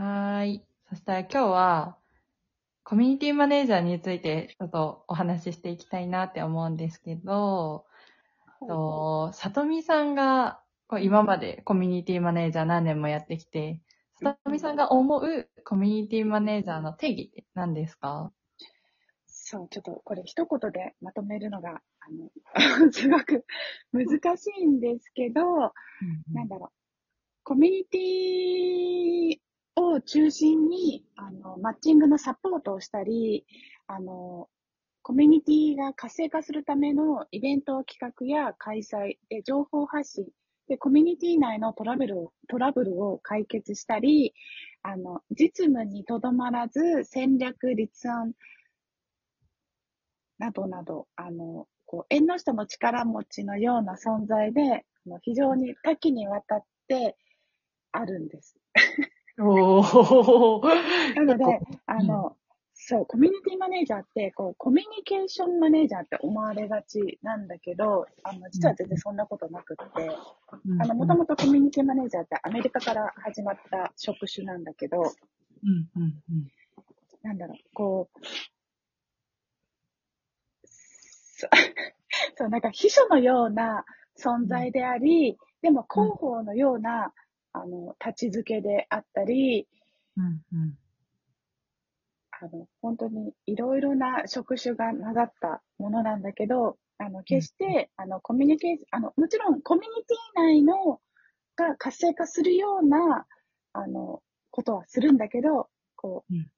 はーい。そしたら今日は、コミュニティマネージャーについてちょっとお話ししていきたいなって思うんですけど、と、さとみさんが今までコミュニティマネージャー何年もやってきて、さとみさんが思うコミュニティマネージャーの定義って何ですか？そう、ちょっとこれ一言でまとめるのが、あの、すごく難しいんですけど、なんだろう、コミュニティを中心に、あの、マッチングのサポートをしたり、あの、コミュニティが活性化するためのイベント企画や開催で情報発信で、コミュニティ内のトラブルを、トラブルを解決したり、あの、実務にとどまらず戦略立案などなど、あの、こう、縁の下の力持ちのような存在で、非常に多岐にわたってあるんです。おー。なので、あの、そう、コミュニティマネージャーって、こう、コミュニケーションマネージャーって思われがちなんだけど、あの、実は全然そんなことなくって、あの、もともとコミュニティマネージャーってアメリカから始まった職種なんだけど、うんうんうん。なんだろう、こう、そ そう、なんか秘書のような存在であり、でも広報のような、あの、立ち付けであったり、うんうんあの、本当にいろいろな職種が混ざったものなんだけど、あの、決して、あの、コミュニケーション、あの、もちろんコミュニティ内のが活性化するような、あの、ことはするんだけど、こう、うん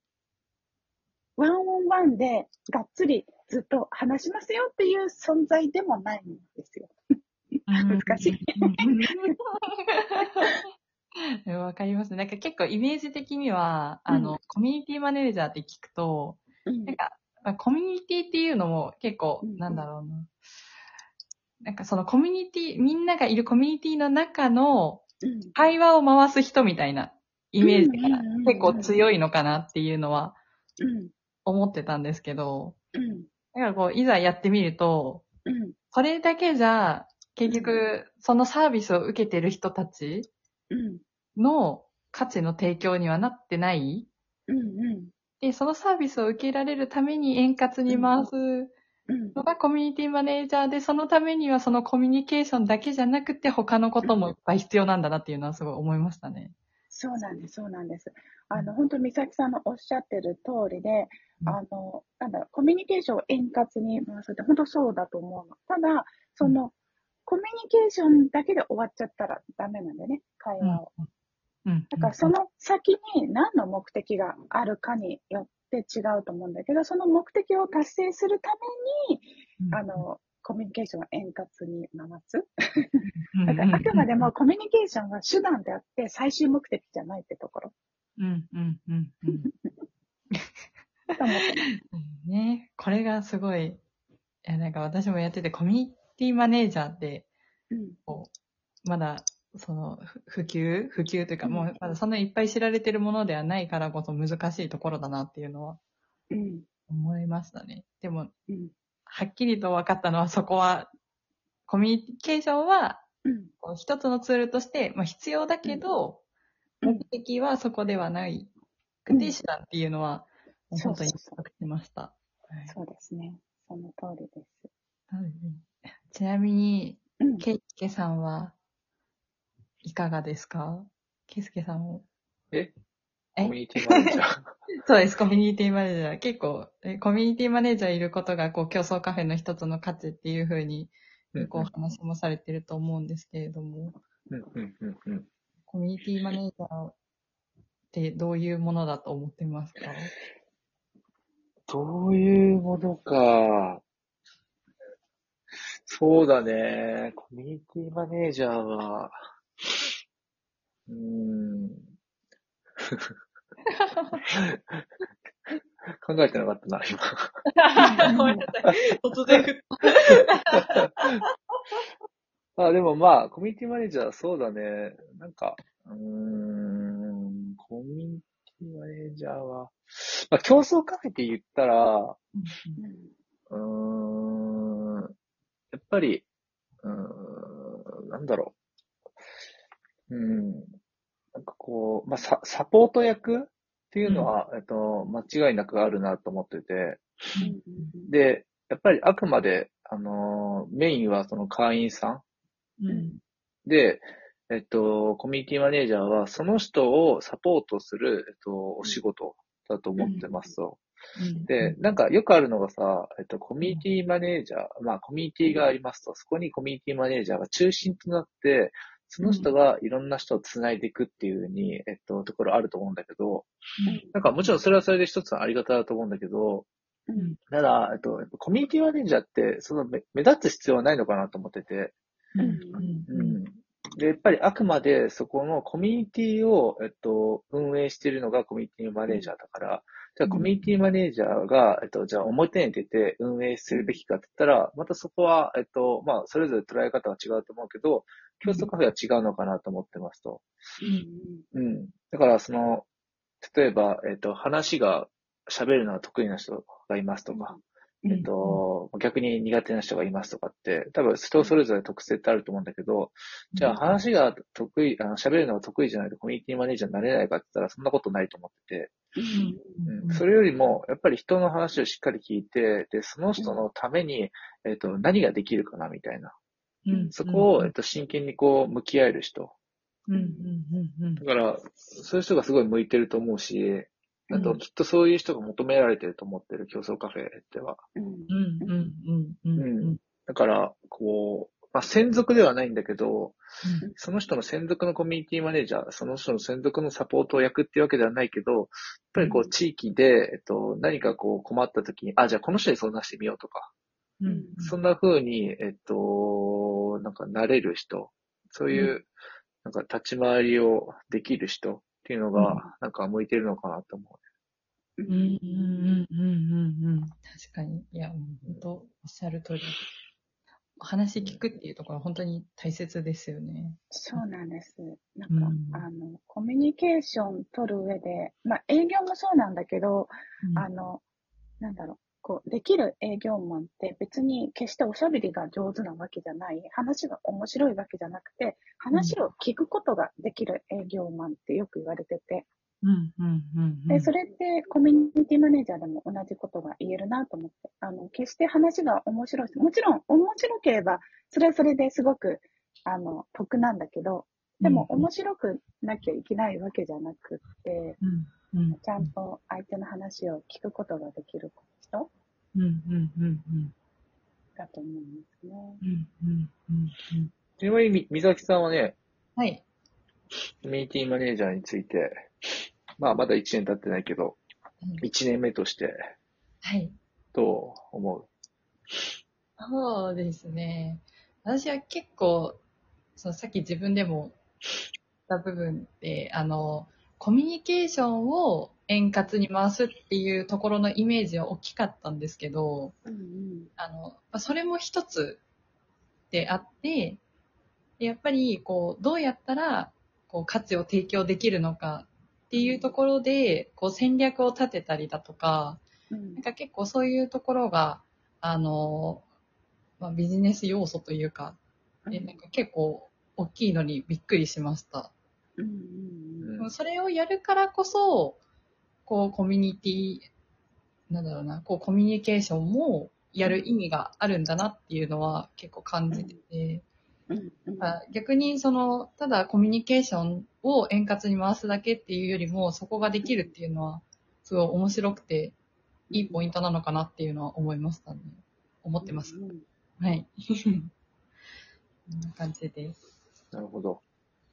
ワンオンワンでがっつりずっと話しますよっていう存在でもないんですよ。難しい。うんわかります。ね。なんか結構イメージ的には、あの、うコミュニティマネージャーって聞くと、うん。なんか、まあコミュニティっていうのも結構、うんなんだろうな。なんかそのコミュニティ、みんながいるコミュニティの中のうん。会話を回す人みたいなイメージがうんうんうんうん。結構強いのかなっていうのはうん。思ってたんですけど、うん。だからこう、いざやってみると、うん。それだけじゃ、結局、そのサービスを受けてる人たちうんの価値の提供にはなってないうんうんで、そのサービスを受けられるために円滑に回すうんのがコミュニティマネージャーで、そのためにはそのコミュニケーションだけじゃなくて他のこともいっぱい必要なんだなっていうのはすごい思いましたね。そうなんです、そうなんです。あの、本当美咲さんのおっしゃってる通りで、うんあの、なんだろう、コミュニケーションを円滑に回すって本当そうだと思うの。ただ、その、コミュニケーションだけで終わっちゃったらダメなんだよね、会話を。うん。だからその先に何の目的があるかによって違うと思うんだけど、その目的を達成するために、うん。あ、の、コミュニケーションを円滑に回す。うん。だからあくまでも、コミュニケーションは手段であって最終目的じゃないってところ。うん、うん、うん、うん。ね、これがすごい、いや、なんか私もやってて、コミュニティマネージャーって、うん。こう、まだ、その、ふ普及？普及というか、うんもう、まだそんなにいっぱい知られてるものではないからこそ難しいところだなっていうのはうん。思いましたね。でも、うん。はっきりと分かったのは、そこは、コミュニケーションは、うん。こう一つのツールとして、まあ、必要だけど、うん目的はそこではないくて、手段っていうのは、本当に納得しました。はいそうですね。その通りです。はいちなみに、うん。ケイスケさんはいかがですか？ケイスケさんも。え？え？コミュニティマネージャー。そうです、コミュニティマネージャー。結構、えコミュニティマネージャーいることが、こう、競争カフェの一つの価値っていうふうに、こう、お話もされてると思うんですけれども、うんうんうんうん。コミュニティマネージャーってどういうものだと思ってますか？どういうものか。そうだね。コミュニティマネージャーは、うーん。考えてなかったな、今。ごめんなさい。突然振っ あ、でもまあ、コミュニティマネージャー、そうだね。なんか、うーん、コミュニティマネージャーは、まあ、競争カフェって言ったら、うーん、やっぱり、うーん、なんだろう。うん、なんかこう、まあ、ササポート役っていうのは、えっと、間違いなくあるなと思ってて、うんうん。で、やっぱりあくまで、あのーメインはその会員さん。うん。で、えっと、コミュニティマネージャーはその人をサポートする、えっと、お仕事だと思ってますと。うんで、、なんかよくあるのがさ、えっと、コミュニティマネージャー、まあコミュニティがありますと、そこにコミュニティマネージャーが中心となって、その人がいろんな人を繋いでいくっていうふうに、えっと、ところあると思うんだけど、なんかもちろんそれはそれで一つのあり方だと思うんだけど、うんただ、えっと、コミュニティマネージャーって、その目目立つ必要はないのかなと思ってて、うん。ううん。ん。で、やっぱりあくまでそこのコミュニティを、えっと、運営しているのがコミュニティマネージャーだから、じゃあコミュニティマネージャーが、えっと、じゃあ表に出て運営するべきかって言ったら、またそこは、えっと、まあ、それぞれ捉え方は違うと思うけど、競争カフェは違うのかなと思ってますと。うん。だから、その、例えば、えっと、話が喋るのが得意な人がいますとか、えっと、逆に苦手な人がいますとかって、多分人それぞれ特性ってあると思うんだけど、じゃあ話が得意、あの喋るのが得意じゃないとコミュニティマネージャーになれないかって言ったらそんなことないと思ってて、うん、それよりも、やっぱり人の話をしっかり聞いて、で、その人のために、えっと、何ができるかなみたいな。うん。そこを、えっと、真剣にこう、向き合える人。だから、そういう人がすごい向いてると思うし、あと、うんきっとそういう人が求められてると思ってる競争カフェでは。うん。うんうんうんうんだから、こう、まあ、専属ではないんだけど、うん。その人の専属のコミュニティマネージャー、その人の専属のサポート役っていうわけではないけど、やっぱりこうう、地域で、えっと、何かこう困った時に、あ、じゃあこの人に相談してみようとか、うん。そんな風に、えっと、なんかなれる人、そういう、うなんか立ち回りをできる人っていうのうん。が、なんか向いてるのかなと思うん。うん。うん。うん。うん。うん。確かに。いや、本当おっしゃる通り。お話聞くっていうところは本当に大切ですよね。そうなん。です。なん。か、うん。あの、コミュニケーション取る上で、まあ営業もそうなん。だけど、うん。あの、なん。だろう、こう、できる営業マンって別に決しておしゃべりが上手なわけじゃない、話が面白いわけじゃなくて、話を聞くことができる営業マンってよく言われてて、うんうんうんうんで、それってコミュニティマネージャーでも同じことが言えるなと思って、あの、決して話が面白い。し、もちろん面白ければ、それはそれですごく、あの、得なんだけど、でも面白くなきゃいけないわけじゃなくって、うんうん。ちゃんと相手の話を聞くことができる人うんうんうんうんだと思うんですね。うんうんうんうんちなみに、みざきさんはね、はい。コミュニティマネージャーについて、まあ、まだ1年経ってないけど、1年目として、はい。どう思う？そうですね。私は結構、そのさっき自分でも言った部分で、あの、コミュニケーションを円滑に回すっていうところのイメージは大きかったんですけど、うんうん。あの、まあそれも一つであって、でやっぱり、こう、どうやったら、こう、価値を提供できるのかっていうところで、こう、戦略を立てたりだとか、うんなんか結構そういうところが、あの、まあ、ビジネス要素というか、でなんか結構大きいのにびっくりしました。うんうんうんそれをやるからこそ、こうコミュニティ、なんだろうな、こうコミュニケーションもやる意味があるんだなっていうのは結構感じてて、逆にその、ただコミュニケーションを円滑に回すだけっていうよりも、そこができるっていうのは、すごい面白くて、いいポイントなのかなっていうのは思いましたね。思ってます。うんうんはい。こんな感じです。なるほど。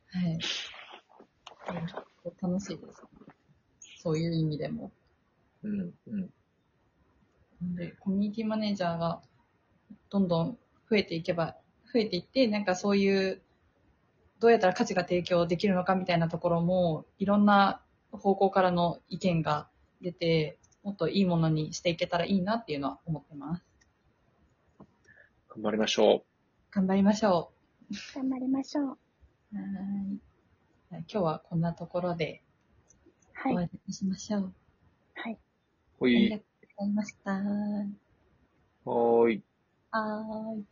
はい。楽しいです。そういう意味でも。うん、うん。なんで、コミュニティマネージャーがどんどん増えていけば、増えていって、なんかそういう、どうやったら価値が提供できるのかみたいなところも、いろんな方向からの意見が出て、もっといいものにしていけたらいいなっていうのは思ってます。頑張りましょ頑張りましょ頑張りましょう。う。はーい。今日はこんなところではい。終わりにしましょう。はい。う。ほい。ありがとうございました。ははーい。ーい。